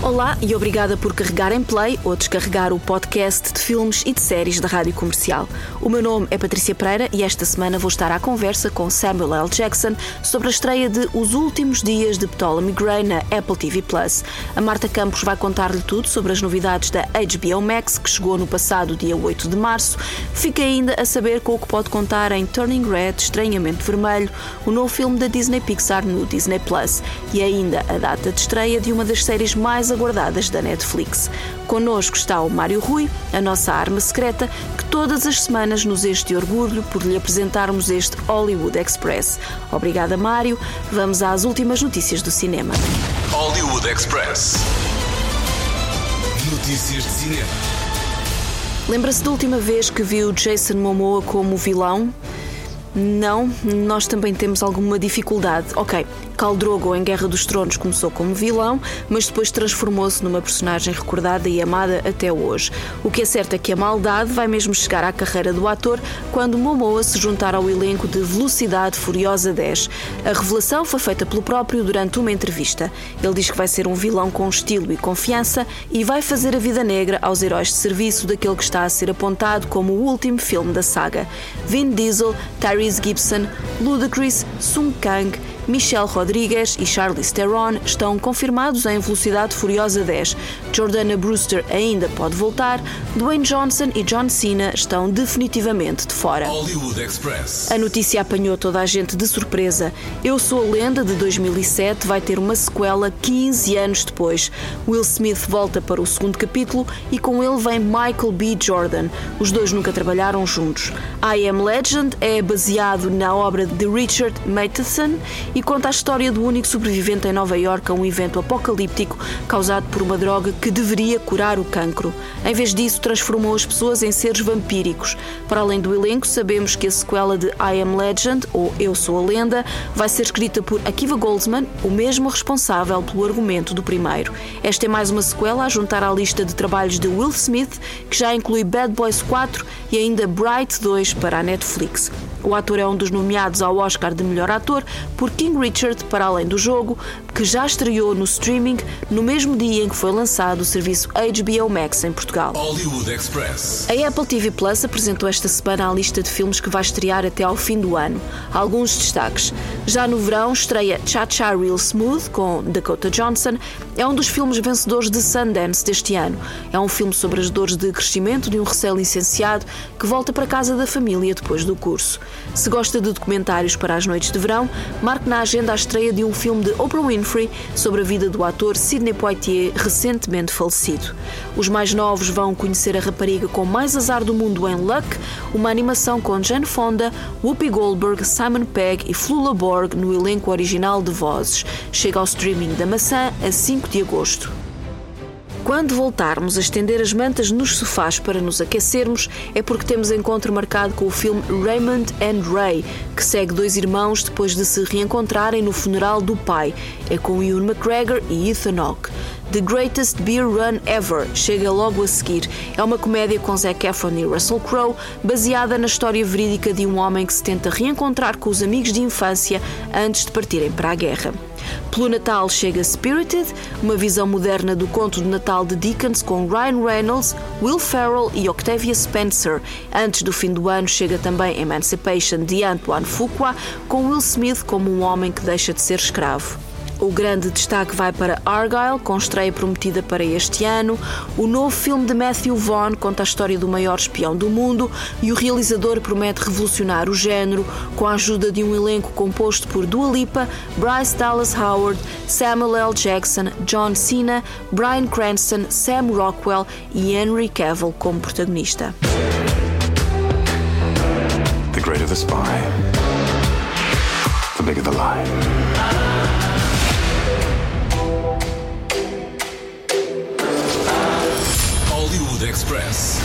Olá e obrigada por carregar em play ou descarregar o podcast de filmes e de séries da Rádio Comercial. O meu nome é Patrícia Pereira e esta semana vou estar à conversa com Samuel L. Jackson sobre a estreia de Os Últimos Dias de Ptolemy Gray na Apple TV Plus. A Marta Campos vai contar-lhe tudo sobre as novidades da HBO Max, que chegou no passado dia 8 de março. Fica ainda a saber com o que pode contar em Turning Red, Estranhamento Vermelho, o novo filme da Disney Pixar no Disney Plus e ainda a data de estreia de uma das séries mais aguardadas da Netflix. Connosco está o Mário Rui, a nossa arma secreta, que todas as semanas nos enche de orgulho por lhe apresentarmos este Hollywood Express. Obrigada, Mário. Vamos às últimas notícias do cinema. Hollywood Express. Notícias de cinema. Lembra-se da última vez que viu Jason Momoa como vilão? Não, nós também temos alguma dificuldade. Ok, Khal Drogo em Guerra dos Tronos começou como vilão, mas depois transformou-se numa personagem recordada e amada até hoje. O que é certo é que a maldade vai mesmo chegar à carreira do ator quando Momoa se juntar ao elenco de Velocidade Furiosa 10. A revelação foi feita pelo próprio durante uma entrevista. Ele diz que vai ser um vilão com estilo e confiança e vai fazer a vida negra aos heróis de serviço daquele que está a ser apontado como o último filme da saga. Vin Diesel, Tyrese Gibson, Ludacris, Sung Kang, Michelle Rodrigues e Charlize Theron estão confirmados em Velocidade Furiosa 10. Jordana Brewster ainda pode voltar. Dwayne Johnson e John Cena estão definitivamente de fora. A notícia apanhou toda a gente de surpresa. Eu Sou a Lenda de 2007 vai ter uma sequela 15 anos depois. Will Smith volta para o segundo capítulo e com ele vem Michael B. Jordan. Os dois nunca trabalharam juntos. I Am Legend é baseado na obra de Richard Matheson e conta a história do único sobrevivente em Nova York a um evento apocalíptico causado por uma droga que deveria curar o cancro. Em vez disso, transformou as pessoas em seres vampíricos. Para além do elenco, sabemos que a sequela de I Am Legend, ou Eu Sou a Lenda, vai ser escrita por Akiva Goldsman, o mesmo responsável pelo argumento do primeiro. Esta é mais uma sequela a juntar à lista de trabalhos de Will Smith, que já inclui Bad Boys 4 e ainda Bright 2 para a Netflix. O ator é um dos nomeados ao Oscar de melhor ator por Richard, para além do jogo, que já estreou no streaming no mesmo dia em que foi lançado o serviço HBO Max em Portugal. A Apple TV Plus apresentou esta semana a lista de filmes que vai estrear até ao fim do ano. Alguns destaques. Já no verão estreia Cha Cha Real Smooth com Dakota Johnson. É um dos filmes vencedores de Sundance deste ano. É um filme sobre as dores de crescimento de um recém-licenciado que volta para casa da família depois do curso. Se gosta de documentários para as noites de verão, marque na agenda a estreia de um filme de Oprah Winfrey sobre a vida do ator Sidney Poitier, recentemente falecido. Os mais novos vão conhecer a rapariga com mais azar do mundo em Luck, uma animação com Jane Fonda, Whoopi Goldberg, Simon Pegg e Flula Borg no elenco original de vozes. Chega ao streaming da maçã a 5 de agosto. Quando voltarmos a estender as mantas nos sofás para nos aquecermos, é porque temos encontro marcado com o filme Raymond and Ray, que segue dois irmãos depois de se reencontrarem no funeral do pai. É com Ewan McGregor e Ethan Hawke. The Greatest Beer Run Ever chega logo a seguir. É uma comédia com Zac Efron e Russell Crowe, baseada na história verídica de um homem que se tenta reencontrar com os amigos de infância antes de partirem para a guerra. Pelo Natal chega Spirited, uma visão moderna do conto de Natal de Dickens com Ryan Reynolds, Will Ferrell e Octavia Spencer. Antes do fim do ano chega também Emancipation de Antoine Fuqua, com Will Smith como um homem que deixa de ser escravo. O grande destaque vai para Argyle, com estreia prometida para este ano. O novo filme de Matthew Vaughn conta a história do maior espião do mundo e o realizador promete revolucionar o género com a ajuda de um elenco composto por Dua Lipa, Bryce Dallas Howard, Samuel L. Jackson, John Cena, Bryan Cranston, Sam Rockwell e Henry Cavill como protagonista. The greater the spy, the bigger the lie. Express.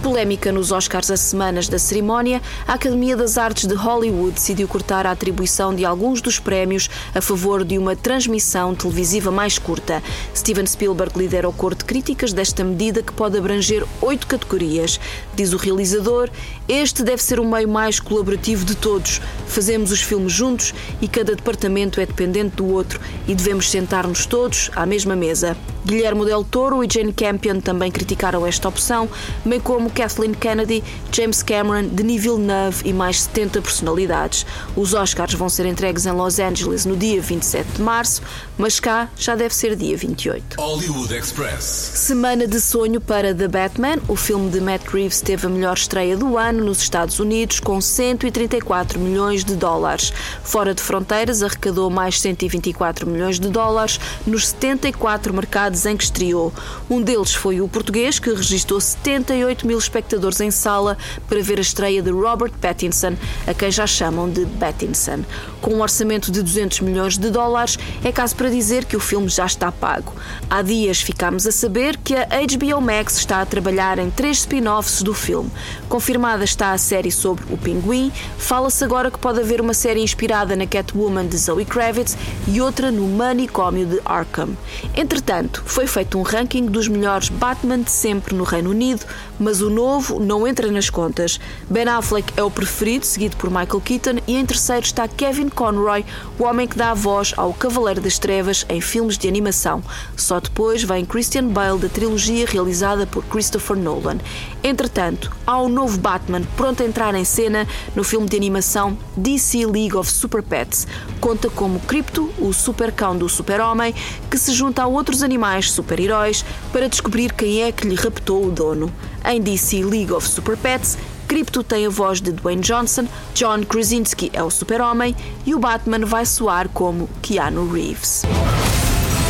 Polémica nos Oscars a semanas da cerimónia, a Academia das Artes de Hollywood decidiu cortar a atribuição de alguns dos prémios a favor de uma transmissão televisiva mais curta. Steven Spielberg lidera o coro de críticas desta medida que pode abranger oito categorias. Diz o realizador: Este deve ser o meio mais colaborativo de todos. Fazemos os filmes juntos e cada departamento é dependente do outro e devemos sentar-nos todos à mesma mesa. Guilherme Del Toro e Jane Campion também criticaram esta opção, bem como Kathleen Kennedy, James Cameron, Denis Villeneuve e mais 70 personalidades. Os Oscars vão ser entregues em Los Angeles no dia 27 de março, mas cá já deve ser dia 28. Hollywood Express. Semana de sonho para The Batman. O filme de Matt Reeves teve a melhor estreia do ano nos Estados Unidos, com 134 milhões de dólares. Fora de fronteiras, arrecadou mais 124 milhões de dólares nos 74 mercados em que estreou. Um deles foi o português, que registrou 78 mil espectadores em sala para ver a estreia de Robert Pattinson, a quem já chamam de Pattinson. Com um orçamento de 200 milhões de dólares, é caso para dizer que o filme já está pago. Há dias ficámos a saber que a HBO Max está a trabalhar em três spin-offs do filme. Confirmada está a série sobre o Pinguim, fala-se agora que pode haver uma série inspirada na Catwoman de Zoe Kravitz e outra no manicômio de Arkham. Entretanto, foi feito um ranking dos melhores Batman de sempre no Reino Unido, mas o novo não entra nas contas. Ben Affleck é o preferido, seguido por Michael Keaton, e em terceiro está Kevin Conroy, o homem que dá a voz ao Cavaleiro das Trevas em filmes de animação. Só depois vem Christian Bale da trilogia realizada por Christopher Nolan. Entretanto, há um novo Batman pronto a entrar em cena no filme de animação DC League of Super Pets. Conta como Crypto, o supercão do super-homem, que se junta a outros animais super-heróis para descobrir quem é que lhe raptou o dono. Em DC League of Super Pets, Crypto tem a voz de Dwayne Johnson, John Krasinski é o super-homem e o Batman vai soar como Keanu Reeves.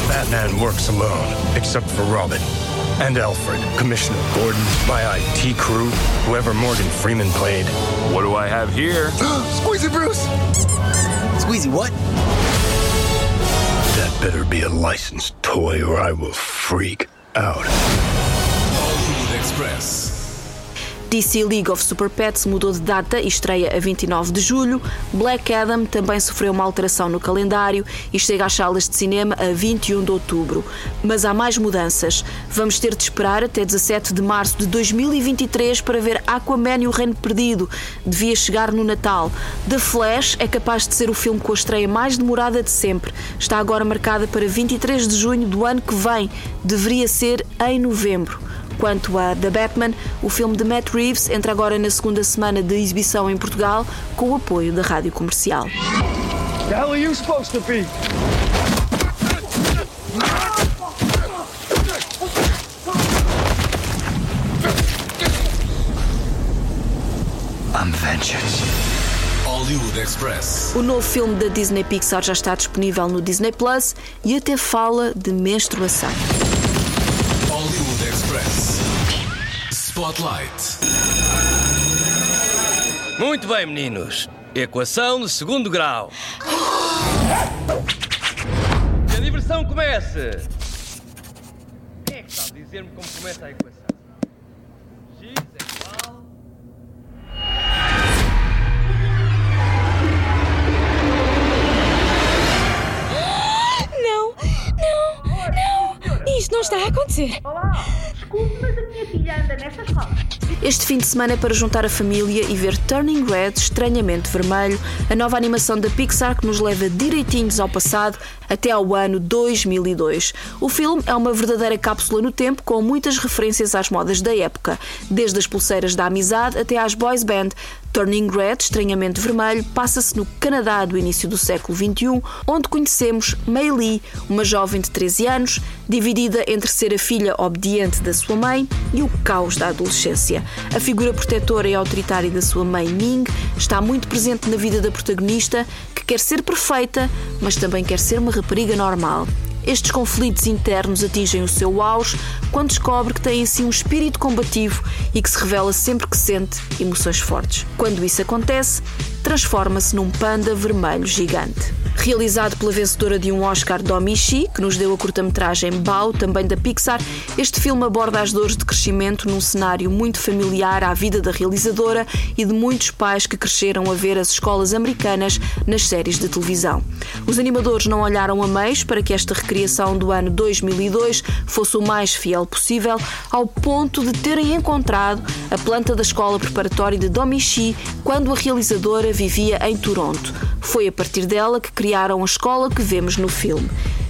Batman works alone, except for Robin. And Alfred, Commissioner Gordon, my IT crew, whoever Morgan Freeman played. What do I have here? Squeezy Bruce! Squeezy what? Better be a licensed toy or I will freak out. Hollywood Express. DC League of Super Pets mudou de data e estreia a 29 de julho. Black Adam também sofreu uma alteração no calendário e chega às salas de cinema a 21 de outubro. Mas há mais mudanças. Vamos ter de esperar até 17 de março de 2023 para ver Aquaman e o Reino Perdido. Devia chegar no Natal. The Flash é capaz de ser o filme com a estreia mais demorada de sempre. Está agora marcada para 23 de junho do ano que vem. Deveria ser em novembro. Quanto a The Batman, o filme de Matt Reeves entra agora na segunda semana de exibição em Portugal com o apoio da rádio comercial. I'm vengeance. O novo filme da Disney Pixar já está disponível no Disney Plus e até fala de menstruação. Spotlight. Muito bem, meninos. Equação de segundo grau. Que a diversão comece. Quem é que sabe dizer-me como começa a equação? X é igual. Não, não, não. Isto não está a acontecer. Este fim de semana é para juntar a família e ver Turning Red, Estranhamente Vermelho, a nova animação da Pixar que nos leva direitinhos ao passado até ao ano 2002. O filme é uma verdadeira cápsula no tempo com muitas referências às modas da época, desde as pulseiras da amizade até às boys band. Turning Red, Estranhamente Vermelho, passa-se no Canadá do início do século XXI, onde conhecemos Mei Lee, uma jovem de 13 anos, dividida entre ser a filha obediente da sua mãe e o caos da adolescência. A figura protetora e autoritária da sua mãe Ming está muito presente na vida da protagonista, que quer ser perfeita, mas também quer ser uma rapariga normal. Estes conflitos internos atingem o seu auge quando descobre que tem em si um espírito combativo e que se revela sempre que sente emoções fortes. Quando isso acontece, transforma-se num panda vermelho gigante. Realizado pela vencedora de um Oscar Domi Shi, que nos deu a curta-metragem Bao, também da Pixar, este filme aborda as dores de crescimento num cenário muito familiar à vida da realizadora e de muitos pais que cresceram a ver as escolas americanas nas séries de televisão. Os animadores não olharam a meios para que esta recriação do ano 2002 fosse o mais fiel possível, ao ponto de terem encontrado a planta da escola preparatória de Domichi quando a realizadora vivia em Toronto. Foi a partir dela que criaram a escola que vemos no filme.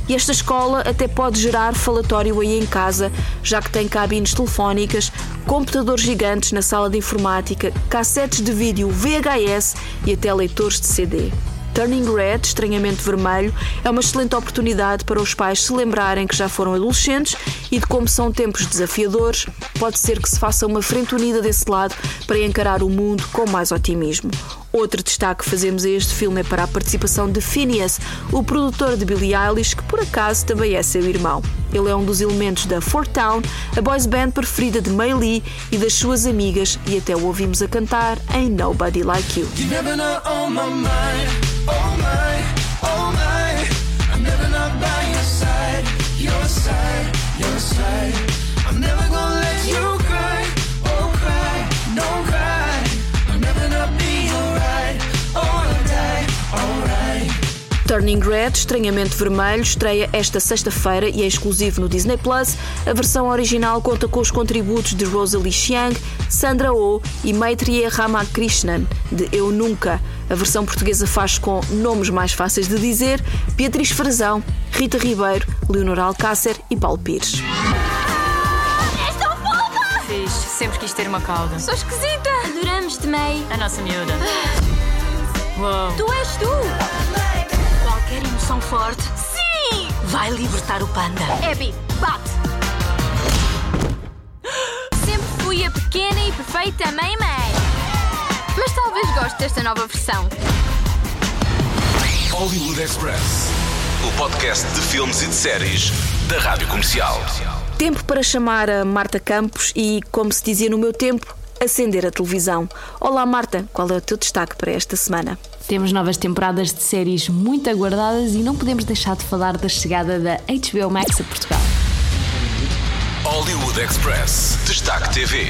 E esta escola até pode gerar falatório aí em casa, já que tem cabines telefónicas, computadores gigantes na sala de informática, cassetes de vídeo VHS e até leitores de CD. Turning Red, estranhamente vermelho, é uma excelente oportunidade para os pais se lembrarem que já foram adolescentes e de como são tempos desafiadores, pode ser que se faça uma frente unida desse lado para encarar o mundo com mais otimismo. Outro destaque que fazemos a este filme é para a participação de Phineas, o produtor de Billie Eilish, que por acaso também é seu irmão. Ele é um dos elementos da Fort Town, a boys band preferida de Mei Lee e das suas amigas, e até o ouvimos a cantar em Nobody Like You. Oh side, your side. I'm never gonna let you cry, oh cry, cry. I'm never not be alright, alright, alright. Turning Red, estranhamente vermelho, estreia esta sexta-feira e é exclusivo no Disney Plus. A versão original conta com os contributos de Rosalie Chiang, Sandra Oh e Maitreya Ramakrishnan, de Eu Nunca. A versão portuguesa faz com nomes mais fáceis de dizer: Beatriz Frazão, Rita Ribeiro, Leonor Alcácer e Paulo Pires. Fofa! Fixe, sempre quis ter uma cauda. Sou esquisita! Adoramos-te, May. A nossa miúda. Uou. Tu és tu! Qualquer emoção forte Sim! vai libertar o panda. Abby, bate! Sempre fui a pequena e perfeita May May. Talvez goste desta nova versão. Hollywood Express. O podcast de filmes e de séries da Rádio Comercial. Tempo para chamar a Marta Campos e, como se dizia no meu tempo, acender a televisão. Olá Marta, qual é o teu destaque para esta semana? Temos novas temporadas de séries muito aguardadas e não podemos deixar de falar da chegada da HBO Max a Portugal. Hollywood Express. Destaque TV.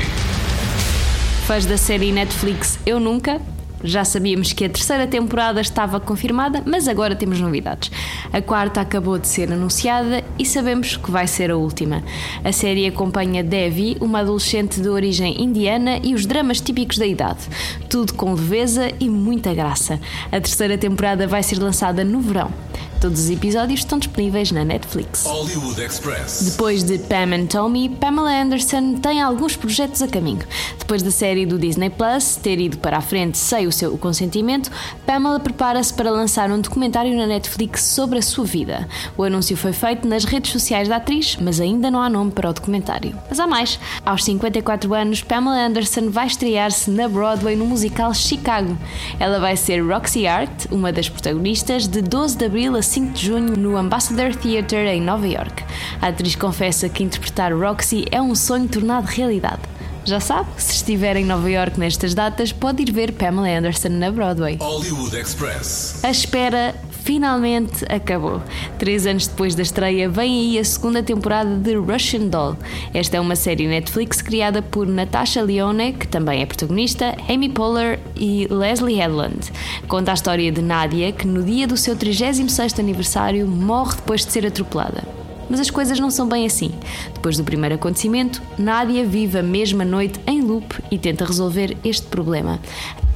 Fãs da série Netflix Eu Nunca, já sabíamos que a terceira temporada estava confirmada, mas agora temos novidades. A quarta acabou de ser anunciada e sabemos que vai ser a última. A série acompanha Devi, uma adolescente de origem indiana, e os dramas típicos da idade. Tudo com leveza e muita graça. A terceira temporada vai ser lançada no verão. Todos os episódios estão disponíveis na Netflix. Hollywood Express. Depois de Pam and Tommy, Pamela Anderson tem alguns projetos a caminho. Depois da série do Disney Plus ter ido para a frente sem o seu consentimento, Pamela prepara-se para lançar um documentário na Netflix sobre a sua vida. O anúncio foi feito nas redes sociais da atriz, mas ainda não há nome para o documentário. Mas há mais. Aos 54 anos, Pamela Anderson vai estrear-se na Broadway no musical Chicago. Ela vai ser Roxy Art, uma das protagonistas, de 12 de abril a 5 de junho no Ambassador Theatre em Nova York. A atriz confessa que interpretar Roxy é um sonho tornado realidade. Já sabe, se estiver em Nova York nestas datas, pode ir ver Pamela Anderson na Broadway. Hollywood Express. A espera finalmente acabou. Três anos depois da estreia, vem aí a segunda temporada de Russian Doll. Esta é uma série Netflix criada por Natasha Lyonne, que também é protagonista, Amy Poehler e Leslie Headland. Conta a história de Nadia, que no dia do seu 36º aniversário morre depois de ser atropelada. Mas as coisas não são bem assim. Depois do primeiro acontecimento, Nadia vive a mesma noite em loop e tenta resolver este problema.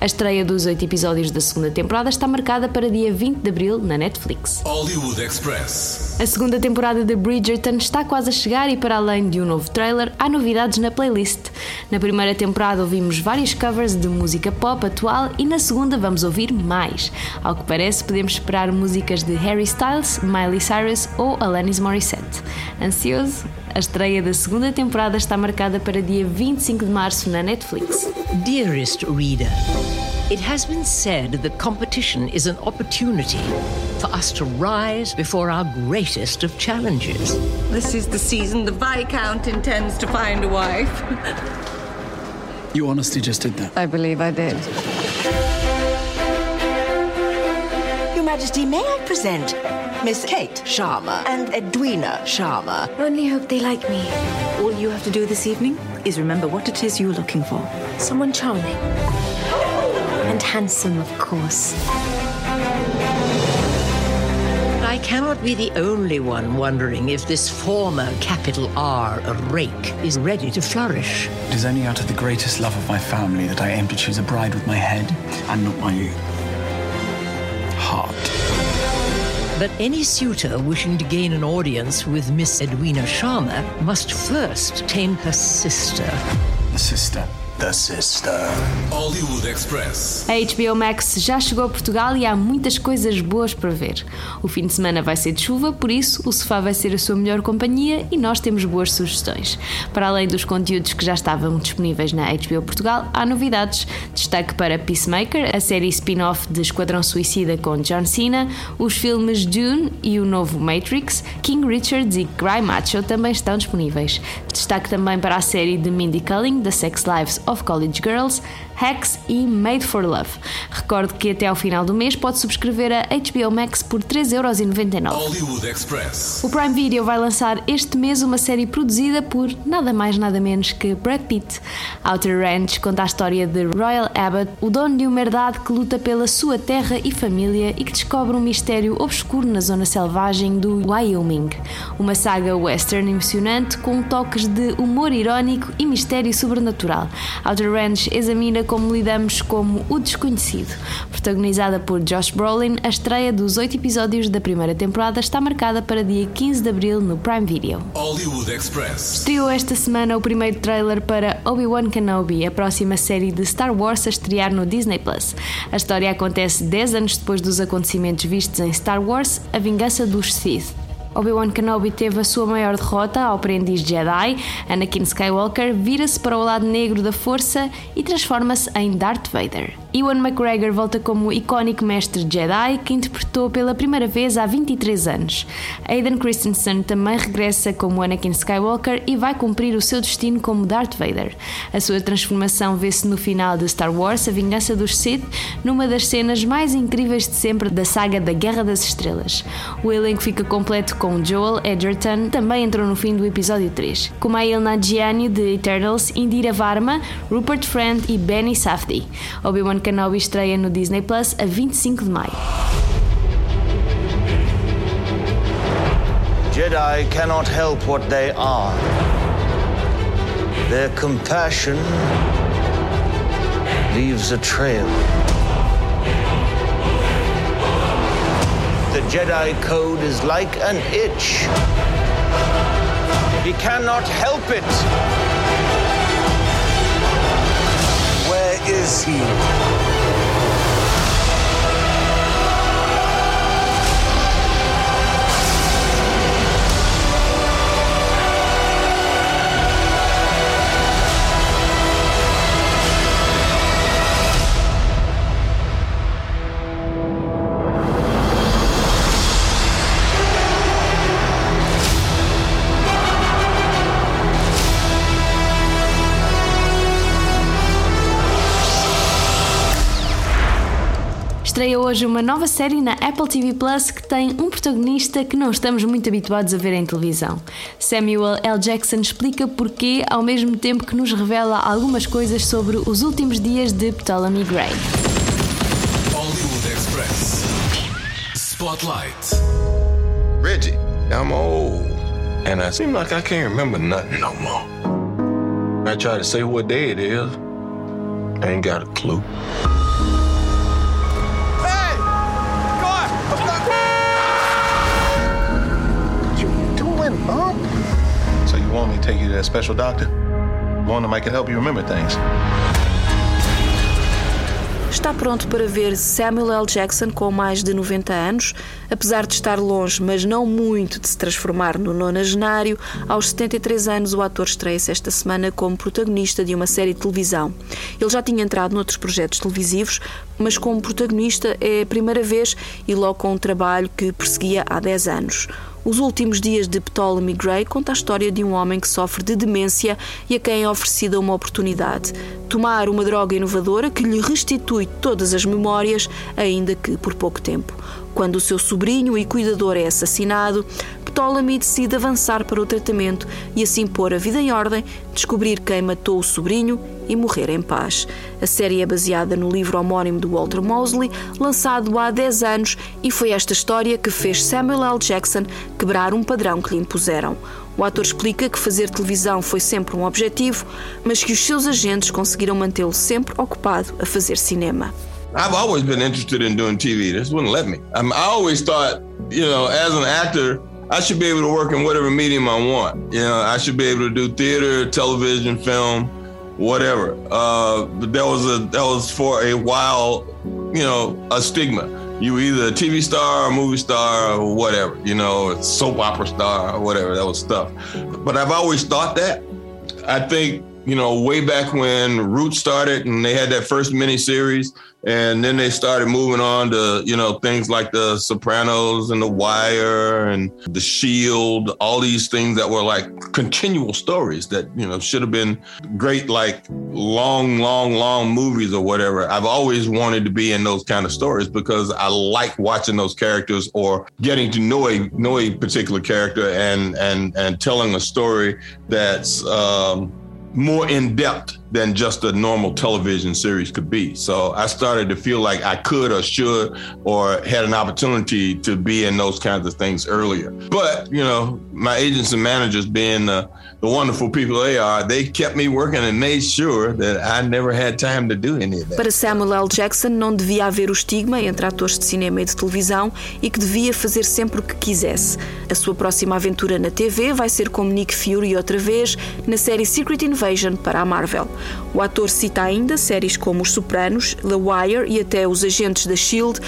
A estreia dos oito episódios da segunda temporada está marcada para dia 20 de abril na Netflix. Hollywood Express. A segunda temporada de Bridgerton está quase a chegar e, para além de um novo trailer, há novidades na playlist. Na primeira temporada ouvimos vários covers de música pop atual e na segunda vamos ouvir mais. Ao que parece, podemos esperar músicas de Harry Styles, Miley Cyrus ou Alanis Morissette. Ansioso? A estreia da segunda temporada está marcada para dia 25 de março na Netflix. Dearest reader, it has been said that competition is an opportunity for us to rise before our greatest of challenges. This is the season the Viscount intends to find a wife. You honestly just did that. I believe I did. Your Majesty, may I present Miss Kate Sharma and Edwina Sharma? Only hope they like me. All you have to do this evening is remember what it is you're looking for. Someone charming. And handsome, of course. I cannot be the only one wondering if this former capital R rake is ready to flourish. It is only out of the greatest love of my family that I aim to choose a bride with my head and not my heart. But any suitor wishing to gain an audience with Miss Edwina Sharma must first tame her sister. The sister. The sister. Hollywood Express. A HBO Max já chegou a Portugal e há muitas coisas boas para ver. O fim de semana vai ser de chuva, por isso o sofá vai ser a sua melhor companhia e nós temos boas sugestões. Para além dos conteúdos que já estavam disponíveis na HBO Portugal, há novidades. Destaque para Peacemaker, a série spin-off de Esquadrão Suicida com John Cena, os filmes Dune e o novo Matrix, King Richards e Cry Macho também estão disponíveis. Destaque também para a série de Mindy Kaling, The Sex Lives of College Girls, Hacks e Made for Love. Recordo que até ao final do mês pode subscrever a HBO Max por 3,99€. Hollywood Express. O Prime Video vai lançar este mês uma série produzida por nada mais nada menos que Brad Pitt. Outer Ranch conta a história de Royal Abbott, o dono de uma herdade que luta pela sua terra e família e que descobre um mistério obscuro na zona selvagem do Wyoming. Uma saga western emocionante com toques de humor irónico e mistério sobrenatural. Outer Ranch examina como lidamos como o desconhecido. Protagonizada por Josh Brolin, a estreia dos oito episódios da primeira temporada está marcada para dia 15 de abril no Prime Video. Hollywood Express. Estreou esta semana o primeiro trailer para Obi-Wan Kenobi, a próxima série de Star Wars a estrear no Disney Plus. A história acontece 10 anos depois dos acontecimentos vistos em Star Wars A Vingança dos Sith. Obi-Wan Kenobi teve a sua maior derrota ao aprendiz Jedi, Anakin Skywalker vira-se para o lado negro da força e transforma-se em Darth Vader. Ewan McGregor volta como icónico mestre Jedi que interpretou pela primeira vez há 23 anos. Aiden Christensen também regressa como Anakin Skywalker e vai cumprir o seu destino como Darth Vader. A sua transformação vê-se no final de Star Wars A Vingança dos Sith, numa das cenas mais incríveis de sempre da saga da Guerra das Estrelas. O elenco fica completo com Joel Edgerton, também entrou no fim do episódio 3, Kumail Nanjiani de Eternals, Indira Varma, Rupert Friend e Benny Safdie. Obi-Wan Kenobi estreia no Disney Plus a 25 de maio. Jedi cannot help what they are. Their compassion leaves a trail. The Jedi Code is like an itch. He cannot help it. Where is he? Hoje uma nova série na Apple TV Plus que tem um protagonista que não estamos muito habituados a ver em televisão. Samuel L. Jackson explica porquê, ao mesmo tempo que nos revela algumas coisas sobre os últimos dias de Ptolemy Gray. Hollywood Express. Spotlight. Reggie, I'm old. And I seem like I can't remember nothing no more. I try to say what day it is. I ain't got a clue. Want me to take you to that special doctor? One that might can help you remember things. Está pronto para ver Samuel L. Jackson com mais de 90 anos, apesar de estar longe, mas não muito de se transformar no nonagenário. Aos 73 anos, o ator estreia-se esta semana como protagonista de uma série de televisão. Ele já tinha entrado noutros projetos televisivos, mas como protagonista é a primeira vez e logo com um trabalho que perseguia há 10 anos. Os Últimos Dias de Ptolemy Gray conta a história de um homem que sofre de demência e a quem é oferecida uma oportunidade: tomar uma droga inovadora que lhe restitui todas as memórias, ainda que por pouco tempo. Quando o seu sobrinho e cuidador é assassinado, Ptolemy decide avançar para o tratamento e assim pôr a vida em ordem, descobrir quem matou o sobrinho e morrer em paz. A série é baseada no livro homónimo de Walter Mosley, lançado há 10 anos, e foi esta história que fez Samuel L. Jackson quebrar um padrão que lhe impuseram. O ator explica que fazer televisão foi sempre um objetivo, mas que os seus agentes conseguiram mantê-lo sempre ocupado a fazer cinema. I've always been interested in doing TV. This wouldn't let me. Um, I always thought, you know, as an actor, I should be able to work in whatever medium I want. You know, I should be able to do theater, television, film, whatever. Uh, but that was a that was for a while, you know, a stigma. You either a TV star, a movie star, or whatever. You know, soap opera star, or whatever. That was stuff. But I've always thought that. I think you know, way back when Root started and they had that first mini series, and then they started moving on to, you know, things like The Sopranos and The Wire and The Shield, all these things that were like continual stories that, you know, should have been great, like long, long, long movies or whatever. I've always wanted to be in those kind of stories because I like watching those characters or getting to know a know a particular character and and and telling a story that's um more in depth than just a normal television series could be. So I started to feel like I could or should or had an opportunity to be in those kinds of things earlier. But, you know, my agents and managers being the, the wonderful people they are, they kept me working and made sure that I never had time to do any of that. Para Samuel L. Jackson não devia haver o estigma entre atores de cinema e de televisão e que devia fazer sempre o que quisesse. A sua próxima aventura na TV vai ser como Nick Fury outra vez na série Secret Invasion para a Marvel. O ator cita ainda séries como Os Sopranos, The Wire e até Os Agentes da Shield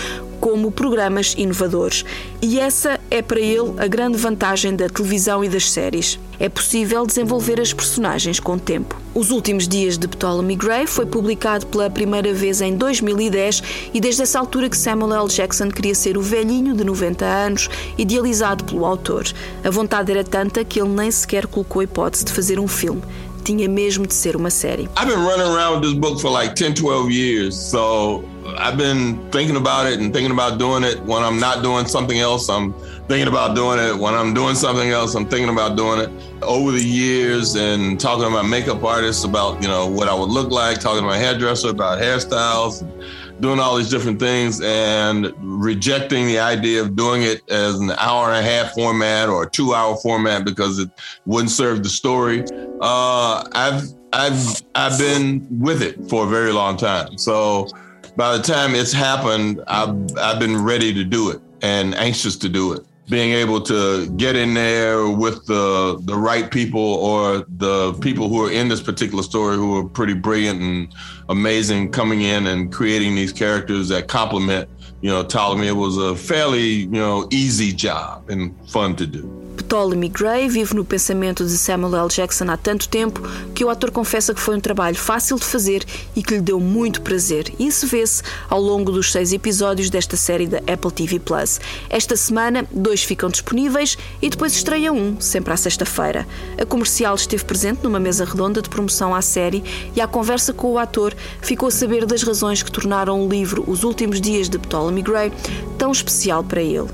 como programas inovadores. E essa é para ele a grande vantagem da televisão e das séries. É possível desenvolver as personagens com tempo. Os Últimos Dias de Ptolemy Gray foi publicado pela primeira vez em 2010 e desde essa altura que Samuel L. Jackson queria ser o velhinho de 90 anos, idealizado pelo autor. A vontade era tanta que ele nem sequer colocou a hipótese de fazer um filme. Tinha mesmo de ser uma série. I've been running around with this book for like 10, 12 years. So I've been thinking about it and thinking about doing it when I'm not doing something else. I'm thinking about doing it. When I'm doing something else, I'm thinking about doing it. Over the years and talking to my makeup artist about, you know, what I would look like, talking to my hairdresser about hairstyles. And, doing all these different things and rejecting the idea of doing it as an hour and a half format or a two hour format because it wouldn't serve the story. Uh, I've I've I've been with it for a very long time. So by the time it's happened, I've I've been ready to do it and anxious to do it being able to get in there with the the right people or the people who are in this particular story who are pretty brilliant and amazing coming in and creating these characters that complement you know Ptolemy. It was a fairly you know easy job and fun to do Ptolemy Gray vive no pensamento de Samuel L. Jackson há tanto tempo que o ator confessa que foi um trabalho fácil de fazer e que lhe deu muito prazer. Isso vê-se ao longo dos seis episódios desta série da Apple TV Plus. Esta semana, dois ficam disponíveis e depois estreia um, sempre à sexta-feira. A comercial esteve presente numa mesa redonda de promoção à série e, à conversa com o ator, ficou a saber das razões que tornaram o livro Os Últimos Dias de Ptolemy Gray tão especial para ele.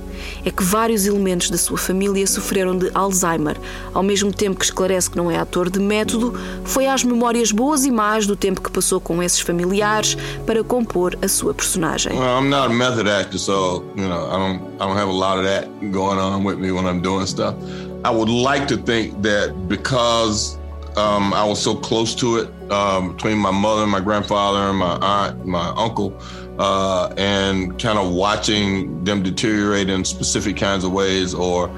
É que vários elementos da sua família sofreram de Alzheimer. Ao mesmo tempo que esclarece que não é ator de método, foi às memórias boas e más do tempo que passou com esses familiares para compor a sua personagem. Well, I'm not a method actor, so you know I don't I don't have a lot of that going on with me when I'm doing stuff. I would like to think that because um, I was so close to it um, between my mother, my grandfather, my aunt, my uncle. Uh, and kind of watching them deteriorate in specific kinds of ways or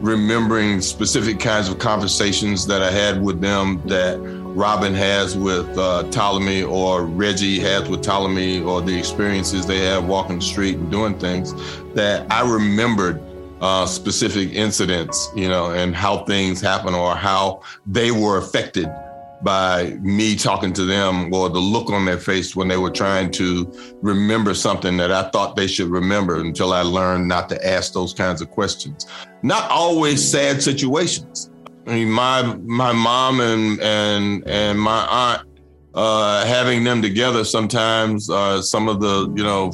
remembering specific kinds of conversations that I had with them that Robin has with uh, Ptolemy or Reggie has with Ptolemy or the experiences they have walking the street and doing things that I remembered uh, specific incidents, you know, and how things happen or how they were affected by me talking to them or the look on their face when they were trying to remember something that I thought they should remember until I learned not to ask those kinds of questions. Not always sad situations. I mean, my my mom and and and my aunt uh, having them together sometimes are some of the you know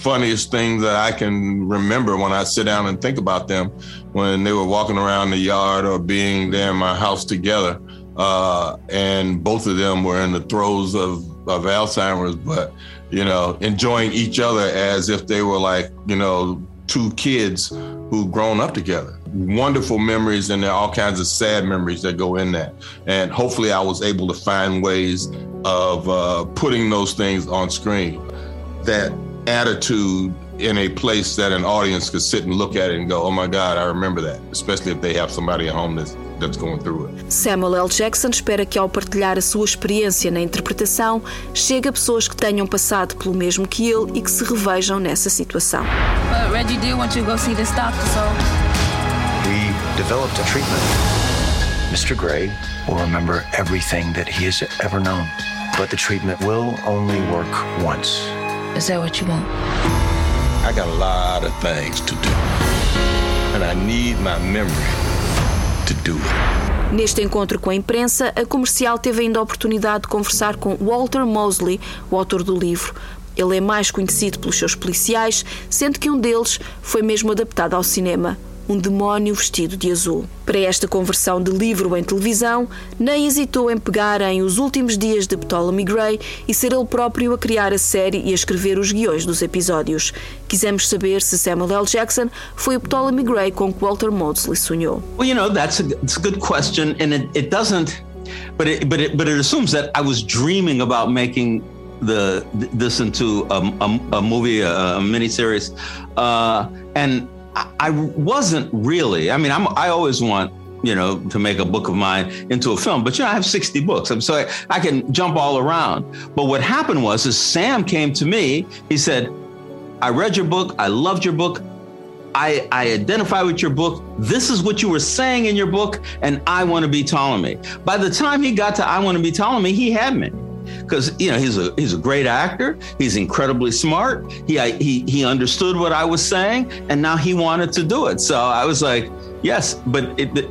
funniest things that I can remember when I sit down and think about them when they were walking around the yard or being there in my house together. Uh, and both of them were in the throes of, of Alzheimer's, but you know, enjoying each other as if they were like you know two kids who've grown up together. Wonderful memories, and there are all kinds of sad memories that go in that. And hopefully, I was able to find ways of uh, putting those things on screen. That attitude in a place that an audience could sit and look at it and go, "Oh my God, I remember that." Especially if they have somebody at home that's that's going through it. Samuel L. Jackson espera que ao partilhar a sua experiência na interpretação, chegue a pessoas que tenham passado pelo mesmo que ele e que se revejam nessa situação. But Reggie did want you to go see this doctor, so. We developed a treatment. Mr. Gray will remember everything that he has ever known, but the treatment will only work once. Is that what you want? I got a lot of things to do, and I need my memory to do it. Neste encontro com a imprensa, a comercial teve ainda a oportunidade de conversar com Walter Mosley, o autor do livro. Ele é mais conhecido pelos seus policiais, sendo que um deles foi mesmo adaptado ao cinema. Um demónio vestido de azul. Para esta conversão de livro em televisão, nem hesitou em pegar em Os Últimos Dias de Ptolemy Gray e ser ele próprio a criar a série e a escrever os guiões dos episódios. Quisemos saber se Samuel L. Jackson foi o Ptolemy Gray com que Walter Mosley sonhou. Well, you know, that's a, that's a good question, and it, it doesn't, but it, but it, but it assumes that I was dreaming about making the this into a, a, a movie, a, a miniseries, uh, and I, wasn't really. I mean, I'm I always want you know to make a book of mine into a film, but you know I have 60 books, so I, I can jump all around. But what happened was, is Sam came to me. He said, "I read your book. I loved your book." I, I, identify with your book. This is what you were saying in your book, and I want to be Ptolemy. By the time he got to I want to be Ptolemy, he had me. Because you know he's a he's a great actor. He's incredibly smart. He I, he he understood what I was saying, and now he wanted to do it. So I was like, yes, but it, it,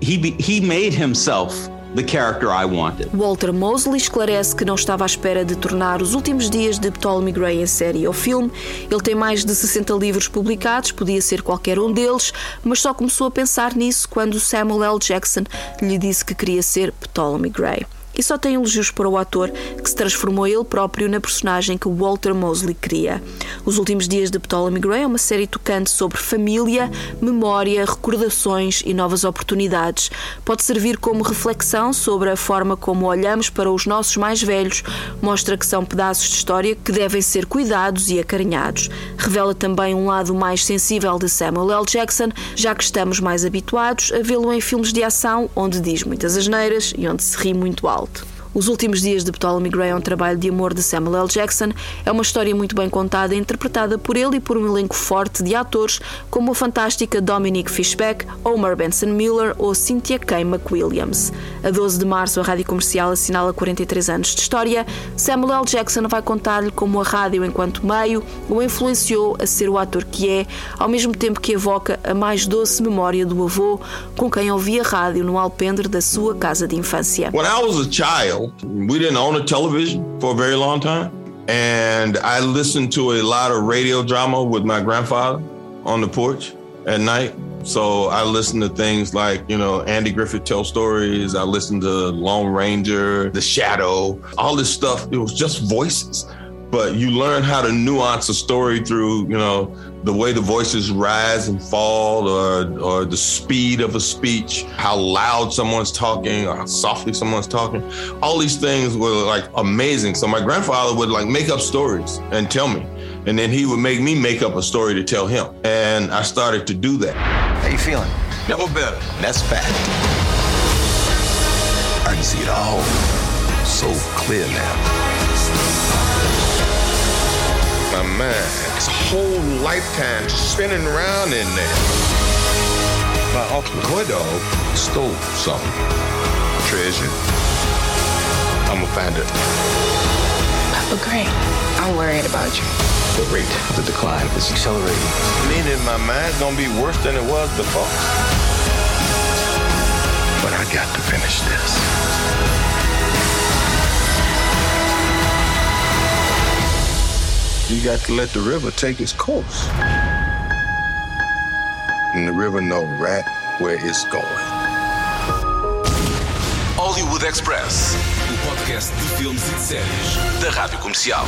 he he made himself the character I wanted. Walter Mosley esclarece que não estava à espera de tornar os últimos dias de Ptolemy Gray em série ou filme. Ele tem mais de 60 livros publicados, podia ser qualquer um deles, mas só começou a pensar nisso quando Samuel L. Jackson lhe disse que queria ser Ptolemy Gray. E só tem elogios para o ator, que se transformou ele próprio na personagem que Walter Mosley cria. Os Últimos Dias de Ptolemy Gray é uma série tocante sobre família, memória, recordações e novas oportunidades. Pode servir como reflexão sobre a forma como olhamos para os nossos mais velhos, mostra que são pedaços de história que devem ser cuidados e acarinhados. Revela também um lado mais sensível de Samuel L. Jackson, já que estamos mais habituados a vê-lo em filmes de ação, onde diz muitas asneiras e onde se ri muito alto. Welt. Os Últimos Dias de Ptolemy Gray é um trabalho de amor de Samuel L. Jackson. É uma história muito bem contada, interpretada por ele e por um elenco forte de atores como a fantástica Dominique Fishback, Omar Benson Miller ou Cynthia K. McWilliams. A 12 de março, a rádio comercial assinala 43 anos de história. Samuel L. Jackson vai contar-lhe como a rádio, enquanto meio, o influenciou a ser o ator que é, ao mesmo tempo que evoca a mais doce memória do avô com quem ouvia rádio no alpendre da sua casa de infância. When I was a child, we didn't own a television for a very long time. And I listened to a lot of radio drama with my grandfather on the porch at night. So I listened to things like, you know, Andy Griffith tell stories. I listened to Lone Ranger, The Shadow, all this stuff. It was just voices. But you learn how to nuance a story through, you know, the way the voices rise and fall or or the speed of a speech, how loud someone's talking or how softly someone's talking. All these things were like amazing. So my grandfather would like make up stories and tell me. And then he would make me make up a story to tell him. And I started to do that. How you feeling? Never better. That's fact. I can see it all so clear now. My mind, it's a whole lifetime just spinning around in there. My Uncle toy dog stole something. Treasure. I'm gonna find her. Papa Gray, I'm worried about you. The rate of the decline is accelerating. Meaning my mind's gonna be worse than it was before. But I got to finish this. You got to let the river take its course. And the river know right where it's going. Hollywood Express, o podcast de filmes e de séries da Rádio Comercial.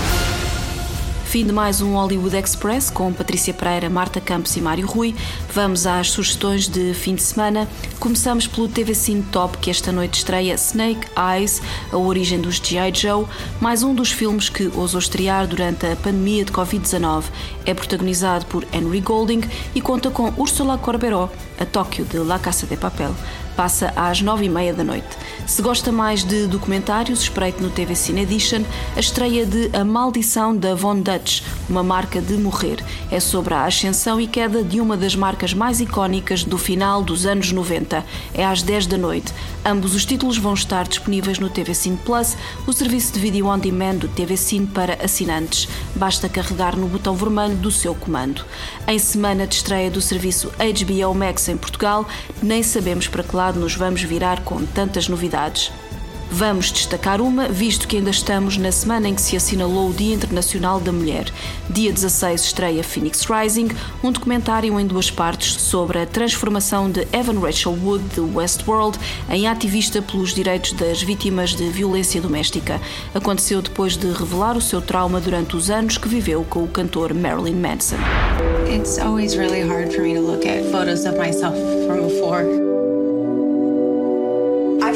Fim de mais um Hollywood Express com Patrícia Pereira, Marta Campos e Mário Rui. Vamos às sugestões de fim de semana. Começamos pelo TV Cine Top, que esta noite estreia Snake Eyes, a origem dos G.I. Joe, mais um dos filmes que ousou estrear durante a pandemia de Covid-19. É protagonizado por Henry Golding e conta com Ursula Corberó, a Tóquio de La Casa de Papel. Passa às nove e meia da noite. Se gosta mais de documentários, espreite no TV Cine Edition a estreia de A Maldição da Von Dutch, uma marca de morrer. É sobre a ascensão e queda de uma das marcas mais icónicas do final dos anos 90. É às 10 da noite. Ambos os títulos vão estar disponíveis no TV Cine Plus, o serviço de vídeo on demand do TV Cine para assinantes. Basta carregar no botão vermelho do seu comando. Em semana de estreia do serviço HBO Max em Portugal, nem sabemos para que lado nos vamos virar com tantas novidades. Vamos destacar uma, visto que ainda estamos na semana em que se assinalou o Dia Internacional da Mulher. Dia 16 estreia Phoenix Rising, um documentário em duas partes sobre a transformação de Evan Rachel Wood de Westworld em ativista pelos direitos das vítimas de violência doméstica. Aconteceu depois de revelar o seu trauma durante os anos que viveu com o cantor Marilyn Manson. It's always really hard for me to look at photos of myself from before.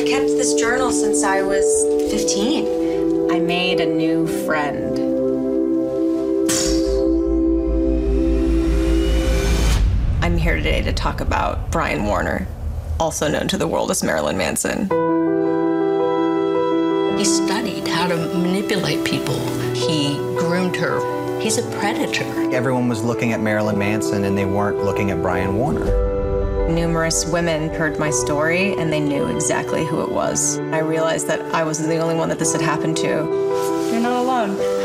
I've kept this journal since I was 15. I made a new friend. I'm here today to talk about Brian Warner, also known to the world as Marilyn Manson. He studied how to manipulate people. He groomed her. He's a predator. Everyone was looking at Marilyn Manson and they weren't looking at Brian Warner. Numerous women heard my story and they knew exactly who it was. I realized that I wasn't the only one that this had happened to. You're not alone.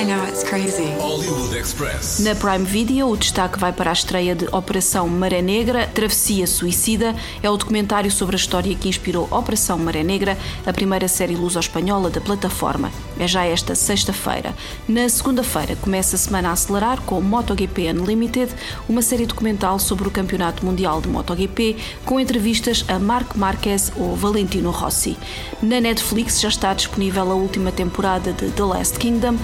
I know, it's crazy. Hollywood Express. Na Prime Video, o destaque vai para a estreia de Operação Maré Negra, Travessia Suicida. É o documentário sobre a história que inspirou Operação Maré Negra, a primeira série luso-espanhola da plataforma. É já esta sexta-feira. Na segunda-feira, começa a semana a acelerar com MotoGP Unlimited, uma série documental sobre o Campeonato Mundial de MotoGP, com entrevistas a Marc Marquez ou Valentino Rossi. Na Netflix já está disponível a última temporada de The Last Kingdom,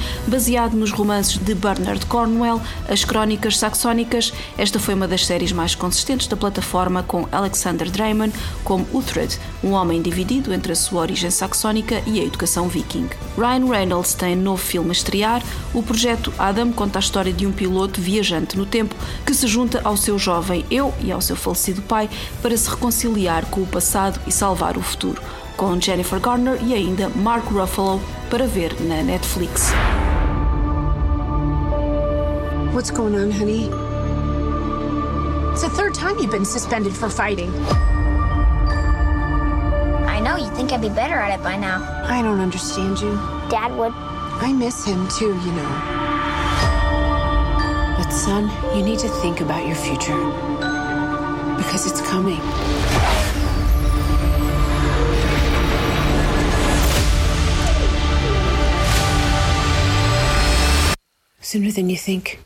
baseado nos romances de Bernard Cornwell, As Crónicas Saxónicas. Esta foi uma das séries mais consistentes da plataforma, com Alexander Draymond como Uhtred, um homem dividido entre a sua origem saxónica e a educação viking. Ryan Reynolds tem novo filme a estrear. O projeto Adam conta a história de um piloto viajante no tempo que se junta ao seu jovem eu e ao seu falecido pai para se reconciliar com o passado e salvar o futuro. Com Jennifer Garner e ainda Mark Ruffalo para ver na Netflix. What's going on, honey? It's the third time you've been suspended for fighting. I know, you'd think I'd be better at it by now. I don't understand you. Dad would. I miss him too, you know. But, son, you need to think about your future. Because it's coming. Sooner than you think.